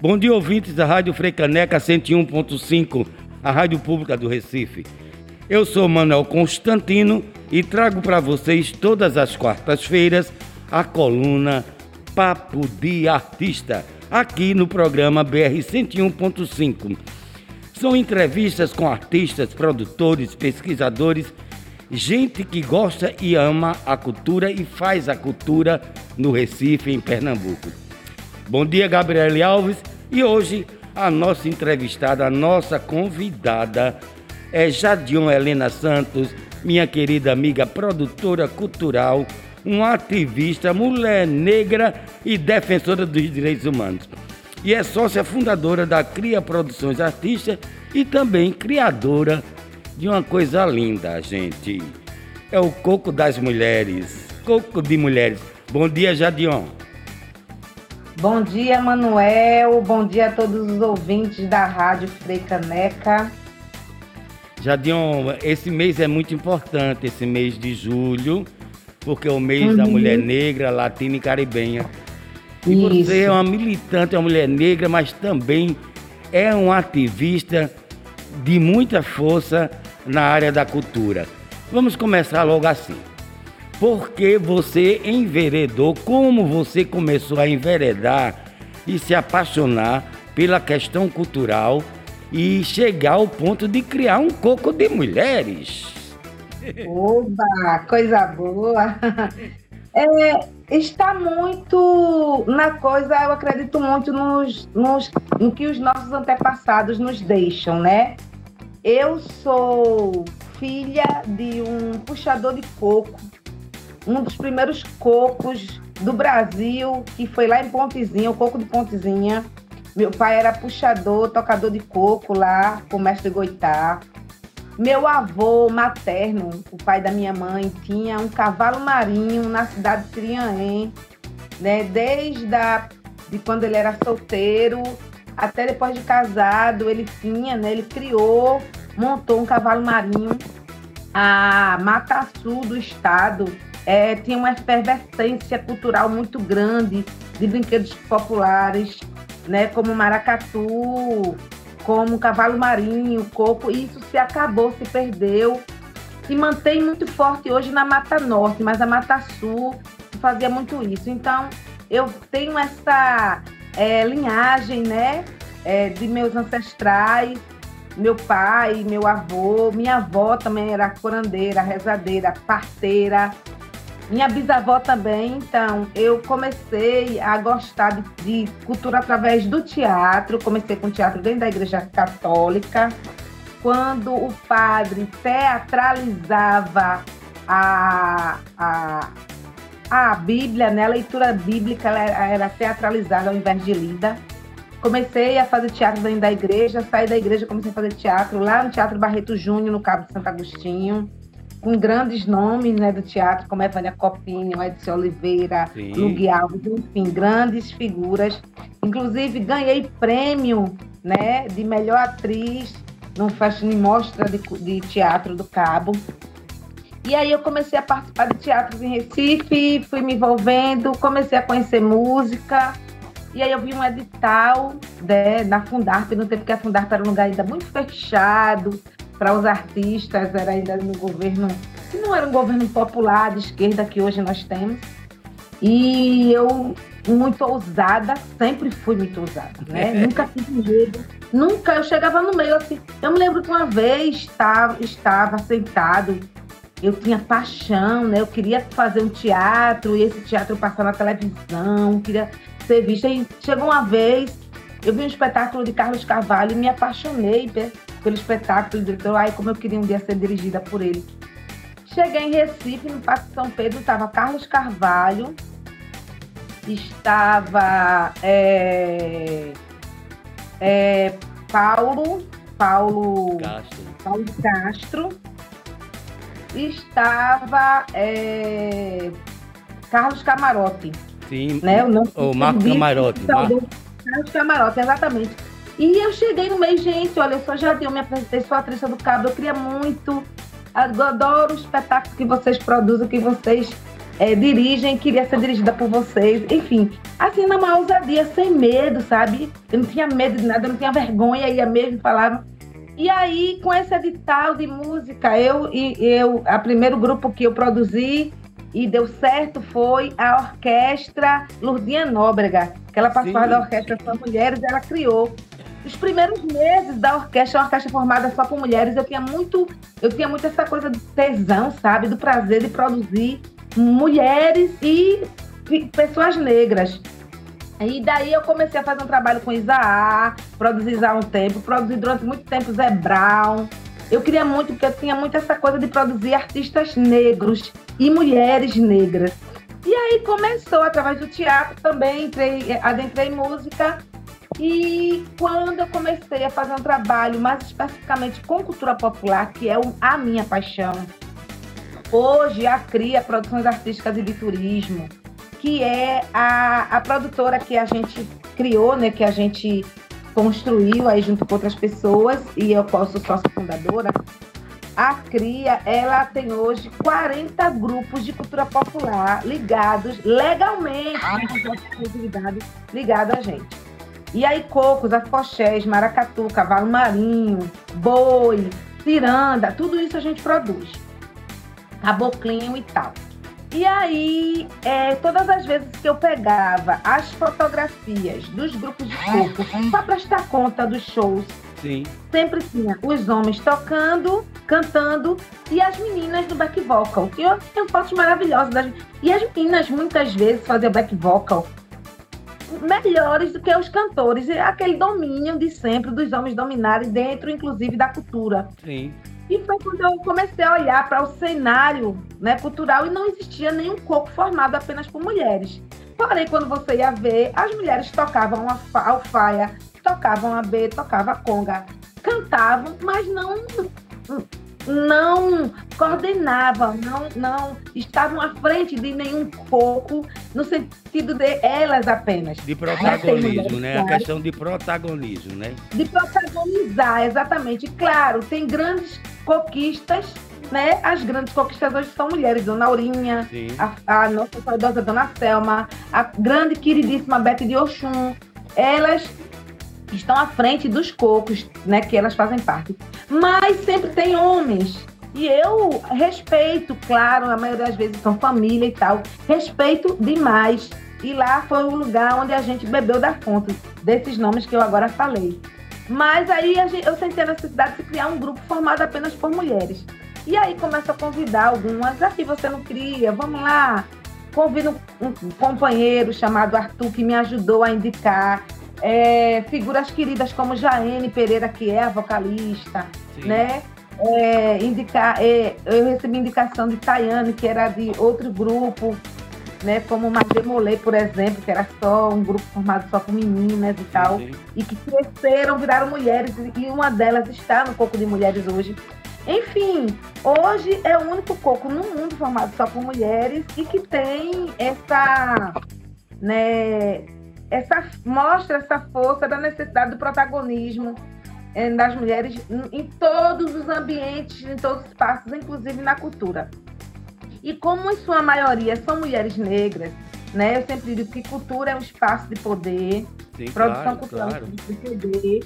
Bom dia, ouvintes da Rádio Freicaneca 101.5, a rádio pública do Recife. Eu sou Manuel Constantino e trago para vocês todas as quartas-feiras a coluna Papo de Artista, aqui no programa BR 101.5. São entrevistas com artistas, produtores, pesquisadores, gente que gosta e ama a cultura e faz a cultura no Recife, em Pernambuco. Bom dia, Gabriele Alves, e hoje a nossa entrevistada, a nossa convidada é Jadion Helena Santos, minha querida amiga produtora cultural, uma ativista, mulher negra e defensora dos direitos humanos. E é sócia fundadora da Cria Produções Artistas e também criadora de uma coisa linda, gente. É o Coco das Mulheres. Coco de Mulheres. Bom dia, Jadion. Bom dia, Manuel. Bom dia a todos os ouvintes da Rádio Freicaneca. Jadion, esse mês é muito importante, esse mês de julho, porque é o mês uhum. da mulher negra, latina e caribenha. E Isso. você é uma militante, uma mulher negra, mas também é um ativista de muita força na área da cultura. Vamos começar logo assim. Por que você enveredou, como você começou a enveredar e se apaixonar pela questão cultural e chegar ao ponto de criar um coco de mulheres? Oba, coisa boa! É, está muito na coisa, eu acredito muito nos, nos, no que os nossos antepassados nos deixam, né? Eu sou filha de um puxador de coco, um dos primeiros cocos do Brasil, que foi lá em Pontezinha, o coco de Pontezinha. Meu pai era puxador, tocador de coco lá, com o mestre Goitá. Meu avô materno, o pai da minha mãe, tinha um cavalo marinho na cidade de Trianém, né? Desde a, de quando ele era solteiro até depois de casado, ele tinha, né? Ele criou, montou um cavalo marinho. A Mata Sul do estado é, tinha uma efervescência cultural muito grande de brinquedos populares, né? Como maracatu, como cavalo marinho, coco, e isso se acabou, se perdeu. Se mantém muito forte hoje na Mata Norte, mas a Mata Sul fazia muito isso. Então, eu tenho essa é, linhagem, né, é, de meus ancestrais, meu pai, meu avô, minha avó também era curandeira, rezadeira, parteira, minha bisavó também, então eu comecei a gostar de, de, cultura através do teatro. Comecei com teatro dentro da igreja católica. Quando o padre teatralizava a, a, a Bíblia, né? a leitura bíblica era teatralizada ao invés de lida. Comecei a fazer teatro dentro da igreja, saí da igreja, comecei a fazer teatro lá no Teatro Barreto Júnior, no Cabo de Santo Agostinho com grandes nomes né, do teatro, como Evânia Copinho, Edson Oliveira, Lug Alves, enfim, grandes figuras. Inclusive, ganhei prêmio né, de melhor atriz no Fashion Mostra de, de Teatro do Cabo. E aí eu comecei a participar de teatros em Recife, fui me envolvendo, comecei a conhecer música. E aí eu vi um edital né, na Fundarp, no tempo que a Fundarp era um lugar ainda muito fechado, para os artistas, era ainda no governo, que não era um governo popular de esquerda que hoje nós temos. E eu, muito ousada, sempre fui muito ousada, né? Nunca tive medo, nunca, eu chegava no meio assim. Eu me lembro que uma vez estava, estava sentado, eu tinha paixão, né? Eu queria fazer um teatro e esse teatro passar na televisão, queria ser vista. E chegou uma vez, eu vi um espetáculo de Carlos Carvalho e me apaixonei pelo espetáculo, diretor, ai, como eu queria um dia ser dirigida por ele. Cheguei em Recife, no Parque São Pedro, estava Carlos Carvalho, estava é, é, Paulo, Paulo Castro. Paulo Castro, estava é, Carlos Camarote. Sim, né? o Marco Camarote. Carlos Camarote, exatamente. E eu cheguei no meio, gente, olha, eu sou Jardim, me apresentei, sou atriz do Cabo, eu queria muito, adoro o espetáculo que vocês produzem, que vocês é, dirigem, queria ser dirigida por vocês. Enfim, assim, na maior ousadia, sem medo, sabe? Eu não tinha medo de nada, eu não tinha vergonha, ia mesmo falar. E aí, com esse edital de música, eu e eu, a primeiro grupo que eu produzi e deu certo foi a orquestra Lurdinha Nóbrega, que ela participava da orquestra Só Mulheres, ela criou os primeiros meses da orquestra, uma orquestra formada só por mulheres, eu tinha muito, eu tinha muito essa coisa de tesão, sabe, do prazer de produzir mulheres e pessoas negras. E daí eu comecei a fazer um trabalho com Isaá, produzir há um tempo, produzi durante muito tempo Zé Brown. Eu queria muito, porque eu tinha muito essa coisa de produzir artistas negros e mulheres negras. E aí começou, através do teatro também, entrei, adentrei música e quando eu comecei a fazer um trabalho mais especificamente com cultura popular, que é a minha paixão, hoje a CRIA Produções Artísticas e de Turismo, que é a, a produtora que a gente criou, né, que a gente construiu aí junto com outras pessoas, e eu posso sócia fundadora, a CRIA, ela tem hoje 40 grupos de cultura popular ligados legalmente, ligados a gente. E aí, cocos, afoxés, maracatu, cavalo marinho, boi, ciranda, tudo isso a gente produz. Caboclinho e tal. E aí, é, todas as vezes que eu pegava as fotografias dos grupos de coco para prestar conta dos shows, Sim. sempre tinha os homens tocando, cantando e as meninas do back vocal. Que eu tenho fotos maravilhosas das E as meninas muitas vezes faziam back vocal melhores do que os cantores. É aquele domínio de sempre dos homens dominarem dentro, inclusive, da cultura. Sim. E foi quando eu comecei a olhar para o cenário né, cultural e não existia nenhum corpo formado apenas por mulheres. Porém, quando você ia ver, as mulheres tocavam a alfaia, tocavam a B, tocavam a conga, cantavam, mas não não coordenavam, não, não estavam à frente de nenhum pouco, no sentido de elas apenas. De protagonismo, né? A questão de protagonismo, né? De protagonizar, exatamente. Claro, tem grandes conquistas, né? As grandes conquistas hoje são mulheres, Dona Aurinha, a, a, nossa saudosa Dona Selma, a grande queridíssima Beth de Oxum. Elas estão à frente dos cocos, né, que elas fazem parte. Mas sempre tem homens. E eu respeito, claro, a maioria das vezes são família e tal. Respeito demais. E lá foi o lugar onde a gente bebeu da fonte desses nomes que eu agora falei. Mas aí gente, eu senti a necessidade de criar um grupo formado apenas por mulheres. E aí começo a convidar algumas. Aqui você não cria, vamos lá. Convido um, um companheiro chamado Arthur que me ajudou a indicar é, figuras queridas como Jaene Pereira, que é a vocalista, Sim. né? É, indicar, é, eu recebi indicação de Tayane, que era de outro grupo, né? Como Mademolê, por exemplo, que era só um grupo formado só por meninas e tal, Sim. e que cresceram, viraram mulheres, e uma delas está no Coco de Mulheres hoje. Enfim, hoje é o único coco no mundo formado só por mulheres e que tem essa, né, essa mostra essa força da necessidade do protagonismo é, das mulheres em todos os ambientes, em todos os espaços, inclusive na cultura. E como em sua maioria são mulheres negras, né? Eu sempre digo que cultura é um espaço de poder, Sim, produção claro, cultural claro. de poder.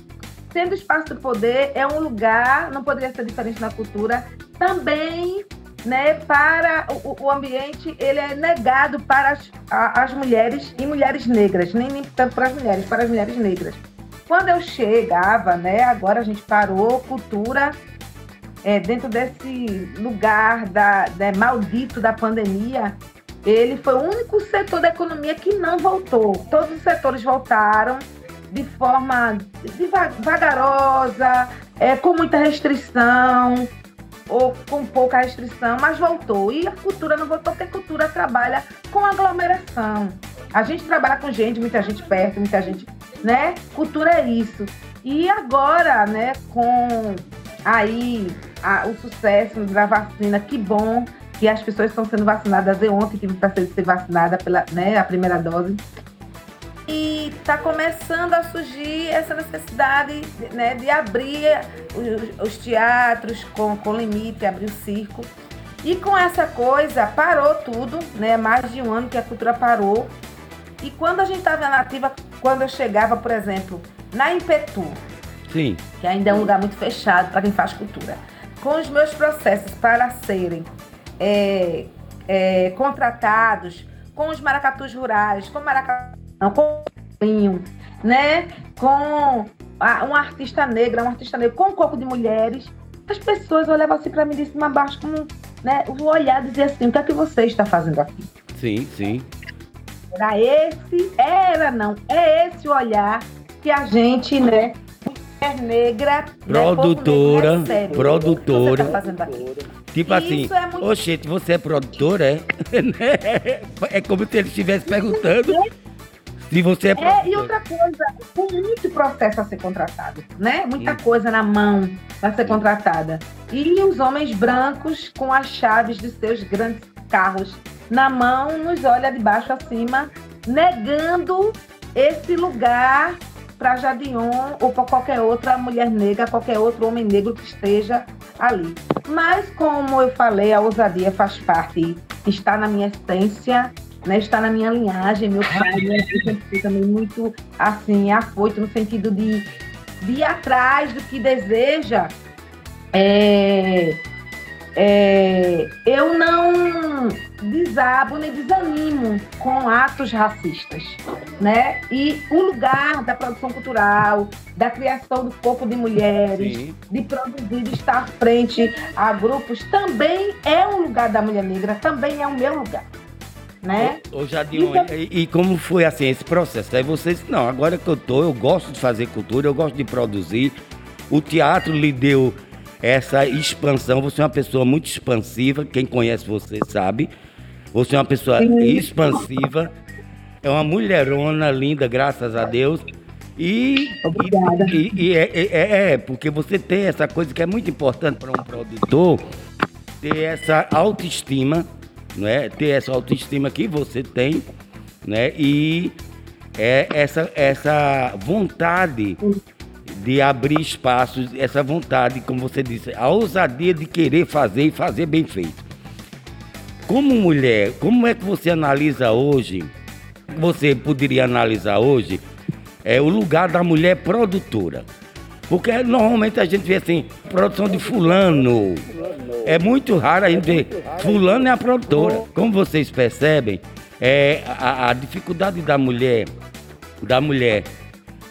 Sendo espaço de poder, é um lugar, não poderia ser diferente na cultura, também né, para o, o, ambiente, ele é negado para as, a, as mulheres e mulheres negras, nem, nem tanto para as mulheres, para as mulheres negras. Quando eu chegava, né, agora a gente parou, cultura, é, dentro desse lugar da, da, maldito da pandemia, ele foi o único setor da economia que não voltou. Todos os setores voltaram de forma vagarosa, é, com muita restrição, ou com pouca restrição, mas voltou. E a cultura não voltou porque a cultura trabalha com aglomeração. A gente trabalha com gente, muita gente perto, muita gente, né? Cultura é isso. E agora, né, com aí a, o sucesso da vacina, que bom que as pessoas estão sendo vacinadas. Eu ontem tive para ser vacinada pela né, a primeira dose e está começando a surgir essa necessidade né, de abrir os, os, teatros com, com limite, abrir o circo. E com essa coisa, parou tudo, né? Mais de um ano que a cultura parou. E quando a gente estava na ativa, quando eu chegava, por exemplo, na Impetu, Sim. que ainda é um lugar muito fechado para quem faz cultura, com os meus processos para serem é, é, contratados, com os maracatus rurais, com maracatu, com né? Com a, uma artista negra, um artista negro com um corpo de mulheres, as pessoas olhavam assim para mim de cima a baixo, como, né? O olhar dizia assim, o que é que você está fazendo aqui? Sim, sim. Era esse, era não, é esse o olhar que a gente, né, mulher negra, produtora, né, sério, produtora. Tá fazendo aqui? Tipo assim, é muito- oxente, você é produtora, é? é como se ele estivesse perguntando se você é É, e outra coisa, com muito processo a ser contratado, né? Muita Hum. coisa na mão para ser contratada. E os homens brancos com as chaves de seus grandes carros na mão nos olha de baixo acima, negando esse lugar para Jadion ou para qualquer outra mulher negra, qualquer outro homem negro que esteja ali. Mas como eu falei, a ousadia faz parte, está na minha essência, né, está na minha linhagem. Meu pai né, eu sempre fui também muito assim, afoito no sentido de, de ir atrás do que deseja. É, é, eu não desabo nem desanimo com atos racistas, né? E o lugar da produção cultural, da criação do corpo de mulheres, Sim. de produzir, de estar frente a grupos, também é um lugar da mulher negra, também é o meu lugar, né? Ô, Jadion, Então- e, e como foi assim esse processo? Aí vocês, não, agora que eu tô, eu gosto de fazer cultura, eu gosto de produzir. O teatro lhe deu essa expansão. Você é uma pessoa muito expansiva, quem conhece você sabe. Você é uma pessoa Sim. expansiva, é uma mulherona linda, graças a Deus. E, Obrigada. e, e é, é- é, porque você tem essa coisa que é muito importante para um produtor, ter essa autoestima, né? Ter essa autoestima que você tem, né? E é essa, essa vontade de abrir espaços, essa vontade, como você disse, a ousadia de querer fazer e fazer bem feito. Como mulher, como é que você analisa hoje, você poderia analisar hoje, é o lugar da mulher produtora? Porque normalmente a gente vê assim, produção de fulano. É muito raro a gente ver fulano é a produtora. Como vocês percebem, é, a, a dificuldade da mulher, da mulher,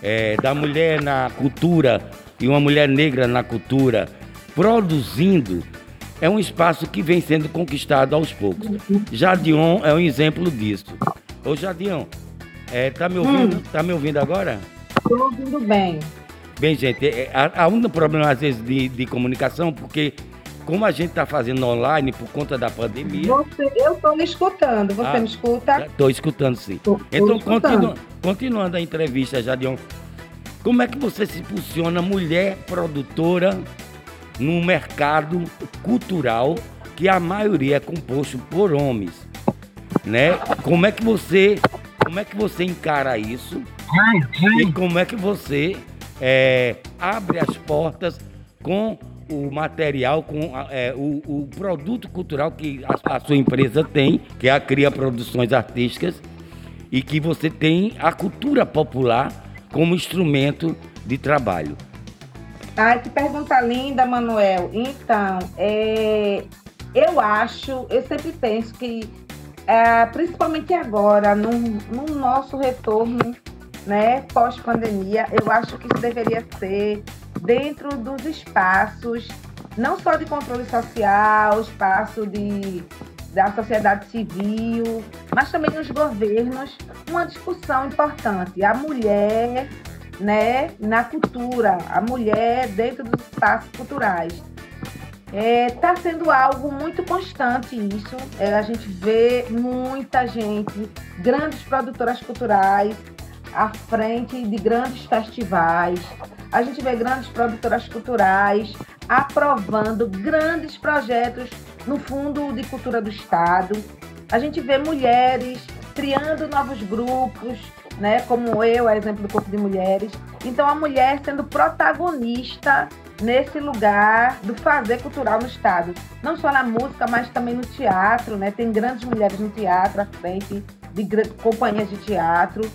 é, da mulher na cultura e uma mulher negra na cultura produzindo é um espaço que vem sendo conquistado aos poucos. Jadion é um exemplo disso. Ô Jadion, é, tá me ouvindo? Tá me ouvindo agora? Estou ouvindo bem. Bem, gente, é, há, há um problema às vezes de, de comunicação, porque como a gente está fazendo online por conta da pandemia, Você, eu estou me escutando. Você Ah, me escuta? estou escutando sim. Tô- tô Então, escutando. continu- continuando a entrevista, Jadion, como é que você se posiciona mulher produtora num mercado cultural que a maioria é composto por homens, né? Como é que você, como é que você encara isso? E como é que você é, abre as portas com o material, com é, o, o produto cultural que a, a sua empresa tem, que é a Cria Produções Artísticas, e que você tem a cultura popular como instrumento de trabalho. Ai, que pergunta linda, Manuel. Então, é, eu acho, eu sempre penso que, é, principalmente agora, no, no nosso retorno, né, pós-pandemia, eu acho que isso deveria ser dentro dos espaços, não só de controle social, espaço de, da sociedade civil, mas também nos governos, uma discussão importante. A mulher né, na cultura, a mulher dentro dos espaços culturais. Está sendo algo muito constante isso. É, a gente vê muita gente, grandes produtoras culturais, à frente de grandes festivais. A gente vê grandes produtoras culturais aprovando grandes projetos no Fundo de Cultura do Estado. A gente vê mulheres criando novos grupos, né? Como eu, exemplo do Corpo de Mulheres. Então, a mulher sendo protagonista nesse lugar do fazer cultural no Estado. Não só na música, mas também no teatro, né? Tem grandes mulheres no teatro à frente de companhias de teatro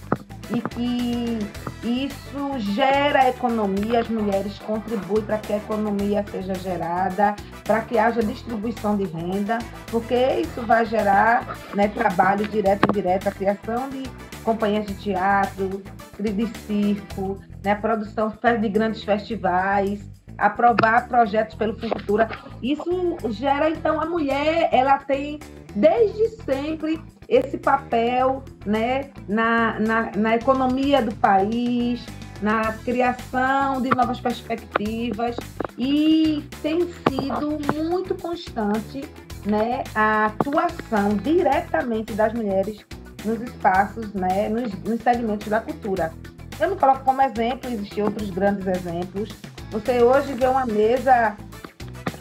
e que isso gera economia, as mulheres contribuem para que a economia seja gerada, para que haja distribuição de renda, porque isso vai gerar né, trabalho direto e indireto, a criação de companhias de teatro, de circo, né, produção de grandes festivais, aprovar projetos pelo Cultura. Isso gera, então, a mulher, ela tem desde sempre esse papel né, na, na, na economia do país, na criação de novas perspectivas e tem sido muito constante né, a atuação diretamente das mulheres nos espaços, né, nos, nos segmentos da cultura. Eu não coloco como exemplo, existem outros grandes exemplos. Você hoje vê uma mesa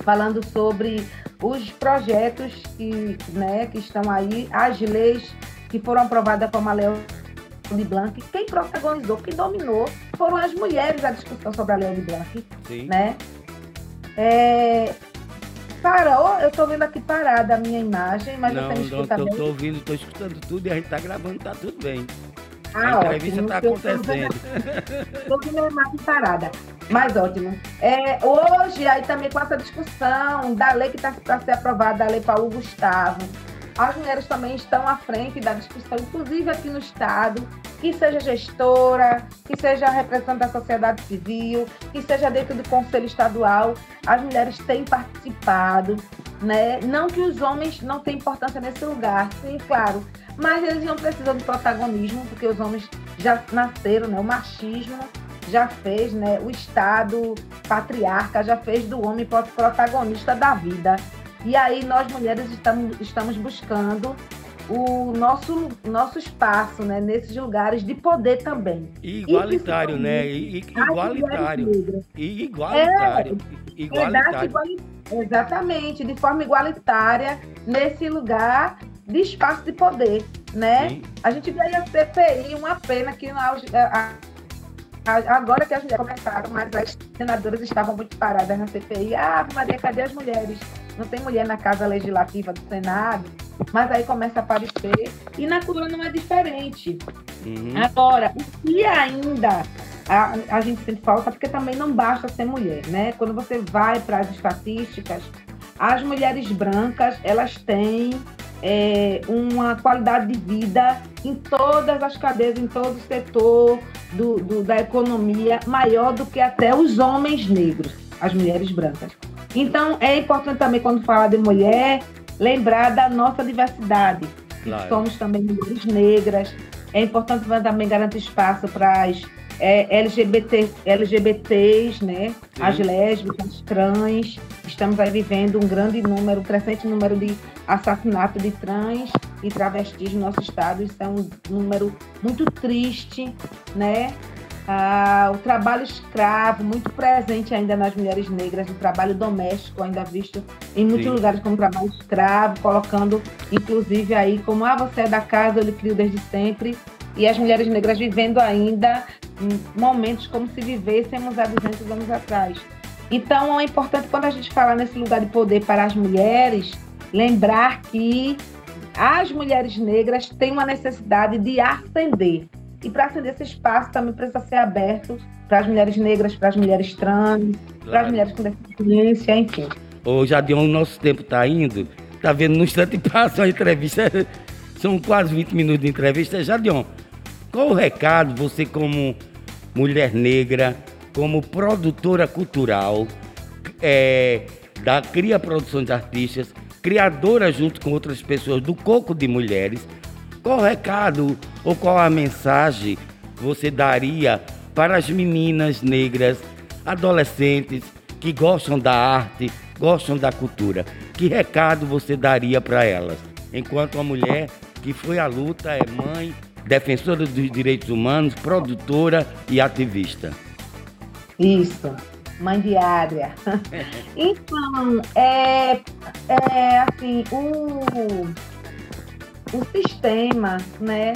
falando sobre os projetos que, né, que estão aí, as leis que foram aprovadas como a Lei de Blanc, quem protagonizou, quem dominou foram as mulheres a discussão sobre a Lei de Blanc. Sim. Né? É... Parou, eu estou vendo aqui parada a minha imagem, mas não, você me escuta não, bem? Estou ouvindo, estou escutando tudo e a gente está gravando, está tudo bem. Ah, a entrevista está acontecendo. Estou vendo a imagem parada. Mas ótimo. É, hoje, aí também com essa discussão da lei que está para ser aprovada, a lei Paulo Gustavo, as mulheres também estão à frente da discussão, inclusive aqui no Estado, que seja gestora, que seja representante da sociedade civil, que seja dentro do Conselho Estadual, as mulheres têm participado, né? Não que os homens não tenham importância nesse lugar, sim, claro, mas eles não precisam de protagonismo, porque os homens já nasceram, né? O machismo já fez, né? O Estado patriarca já fez do homem protagonista da vida. E aí nós mulheres estamos, estamos buscando o nosso, nosso espaço, né? Nesses lugares de poder também. E igualitário, né? E, igualitário. E igualitário. É, igualitário. Exatamente, de forma igualitária, nesse lugar de espaço de poder, né? Sim. A gente vê a CPI, uma pena que a, a, Agora que as mulheres começaram, mas as senadoras estavam muito paradas na CPI. Ah, Maria, cadê as mulheres? Não tem mulher na Casa Legislativa do Senado, mas aí começa a aparecer. E na cultura não é diferente. Uhum. Agora, o que ainda a, a gente sente falta, porque também não basta ser mulher, né? Quando você vai para as estatísticas, as mulheres brancas, elas têm é, uma qualidade de vida em todas as cadeias, em todo o setor do, do, da economia, maior do que até os homens negros, as mulheres brancas. Então, é importante também, quando fala de mulher, lembrar da nossa diversidade. Claro. Somos também mulheres negras. É importante também garantir espaço para as é, LGBT, LGBTs, né? Sim. As lésbicas, trans. Estamos aí vivendo um grande número, um crescente número de assassinato de trans e travestis no nosso estado. Isso é um número muito triste, né? Ah, o trabalho escravo, muito presente ainda nas mulheres negras, o trabalho doméstico, ainda visto em muitos Sim. lugares como trabalho escravo, colocando inclusive aí como ah, você é da casa, eu lhe crio desde sempre, e as mulheres negras vivendo ainda momentos como se vivêssemos há 200 anos atrás. Então é importante quando a gente fala nesse lugar de poder para as mulheres, lembrar que as mulheres negras têm uma necessidade de ascender. E para acender esse espaço também precisa ser aberto para as mulheres negras, para as mulheres trans, claro. para as mulheres com deficiência, enfim. Ô, Jadion, o nosso tempo está indo. Está vendo, no instante passa a entrevista. São quase 20 minutos de entrevista. Jadion, qual o recado você como mulher negra, como produtora cultural, é, da Cria Produção de Artistas, criadora junto com outras pessoas do Coco de Mulheres, qual o recado ou qual a mensagem você daria para as meninas negras, adolescentes que gostam da arte, gostam da cultura? Que recado você daria para elas? Enquanto uma mulher que foi à luta, é mãe, defensora dos direitos humanos, produtora e ativista. Isso, mãe diária. então, é, é assim, o, o sistema, né?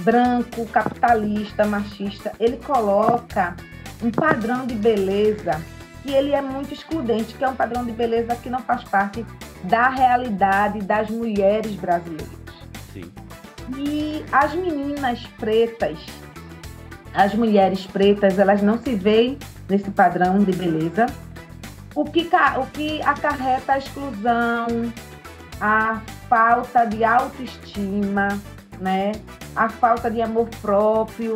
branco, capitalista, machista, ele coloca um padrão de beleza que ele é muito excludente, que é um padrão de beleza que não faz parte da realidade das mulheres brasileiras. Sim. E as meninas pretas, as mulheres pretas, elas não se veem nesse padrão de beleza, o que, o que acarreta a exclusão, a falta de autoestima, né? a falta de amor próprio,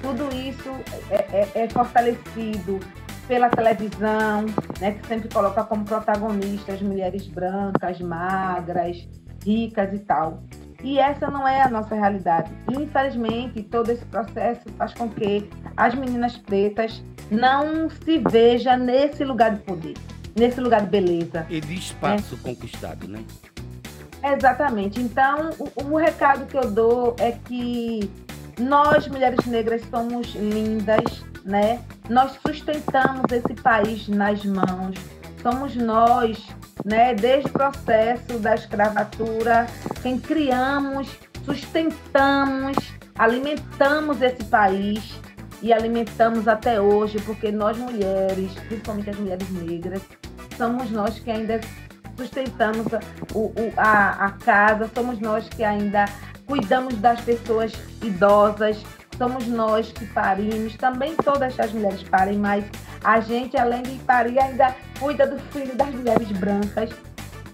tudo isso é, é, é fortalecido pela televisão, né, que sempre coloca como protagonistas mulheres brancas, magras, ricas e tal. E essa não é a nossa realidade. Infelizmente, todo esse processo faz com que as meninas pretas não se vejam nesse lugar de poder, nesse lugar de beleza. E de espaço né? conquistado, né? Exatamente. Então, o, o recado que eu dou é que nós, mulheres negras, somos lindas, né? Nós sustentamos esse país nas mãos. Somos nós né? Desde o processo da escravatura, quem criamos, sustentamos, alimentamos esse país e alimentamos até hoje, porque nós mulheres, principalmente as mulheres negras, somos nós que ainda sustentamos o, o, a, a casa, somos nós que ainda cuidamos das pessoas idosas, somos nós que parimos, também todas as mulheres parem, mas a gente, além de parir, ainda cuida do filho das mulheres brancas,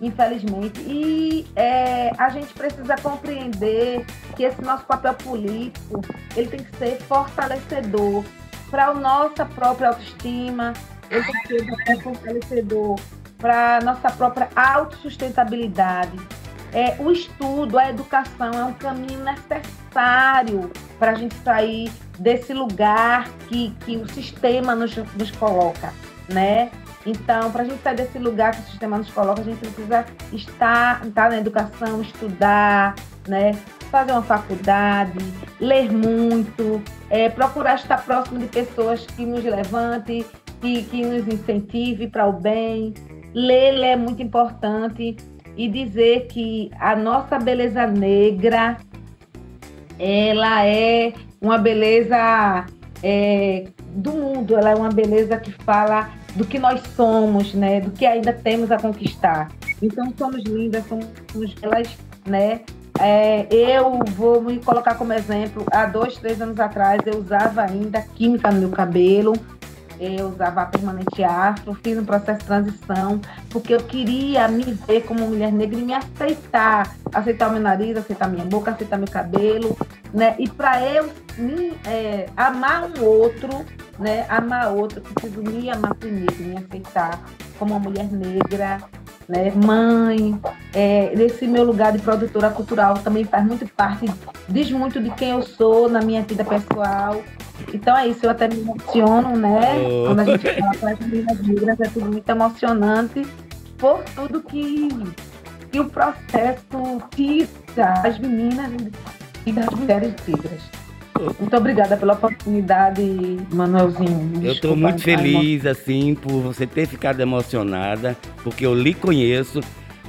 infelizmente. E é, a gente precisa compreender que esse nosso papel político ele tem que ser fortalecedor para a nossa própria autoestima, ele tem que ser fortalecedor para nossa própria autossustentabilidade. É, o estudo, a educação é um caminho necessário para a gente sair desse lugar que, que o sistema nos, nos coloca, né? Então, para a gente sair desse lugar que o sistema nos coloca, a gente precisa estar, estar na educação, estudar, né? fazer uma faculdade, ler muito, é, procurar estar próximo de pessoas que nos levante, que, que nos incentive para o bem. Ler, é muito importante e dizer que a nossa beleza negra ela é uma beleza é, do mundo, ela é uma beleza que fala do que nós somos, né? Do que ainda temos a conquistar. Então somos lindas, somos belas, né? É, eu vou me colocar como exemplo. Há dois, três anos atrás eu usava ainda química no meu cabelo, eu usava permanente afro, fiz um processo de transição, porque eu queria me ver como mulher negra e me aceitar, aceitar o meu nariz, aceitar minha boca, aceitar meu cabelo, né? E para eu me, é, amar um outro, né? Amar outro, eu preciso me amar primeiro, me aceitar como uma mulher negra, né? Mãe, é, esse meu lugar de produtora cultural também faz muito parte, diz muito de quem eu sou na minha vida pessoal. Então é isso, eu até me emociono, né? Oh. Quando a gente fala com as meninas negras, é tudo muito emocionante por tudo que, que o processo tira as meninas e das mulheres negras. Muito obrigada pela oportunidade, Manuelzinho. eu estou muito feliz, assim, por você ter ficado emocionada, porque eu lhe conheço.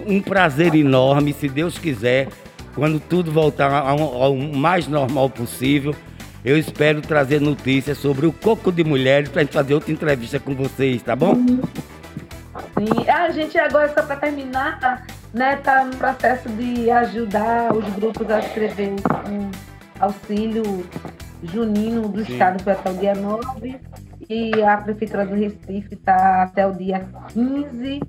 Um prazer enorme, se Deus quiser, quando tudo voltar ao, ao mais normal possível, eu espero trazer notícias sobre o coco de mulheres para a gente fazer outra entrevista com vocês, tá bom? Sim, a gente agora, só para terminar, né, tá no processo de ajudar os grupos a escrever um auxílio junino do Sim. Estado foi até o dia 9 e a Prefeitura do Recife está até o dia 15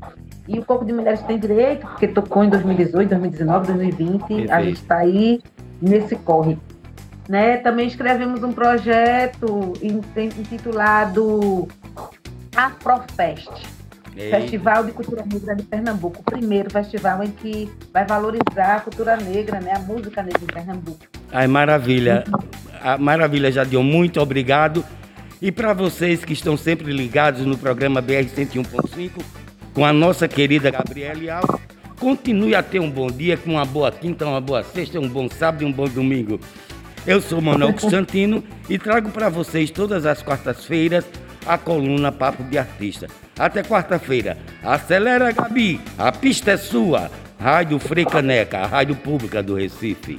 e o Coco de Mulheres tem direito, porque tocou em 2018, 2019, 2020, Perfeito. a gente está aí nesse corre. Né? Também escrevemos um projeto intitulado Afrofest, Eita. Festival de Cultura Negra de Pernambuco, o primeiro festival em que vai valorizar a cultura negra, né? a música negra em Pernambuco. Ai, maravilha. A maravilha, Jadion, muito obrigado. E para vocês que estão sempre ligados no programa BR 101.5, com a nossa querida Gabriela Alves, continue a ter um bom dia, com uma boa quinta, uma boa sexta, um bom sábado e um bom domingo. Eu sou Manuel Constantino e trago para vocês todas as quartas-feiras a coluna Papo de Artista. Até quarta-feira. Acelera, Gabi. A pista é sua. Rádio Frecaneca, a rádio pública do Recife.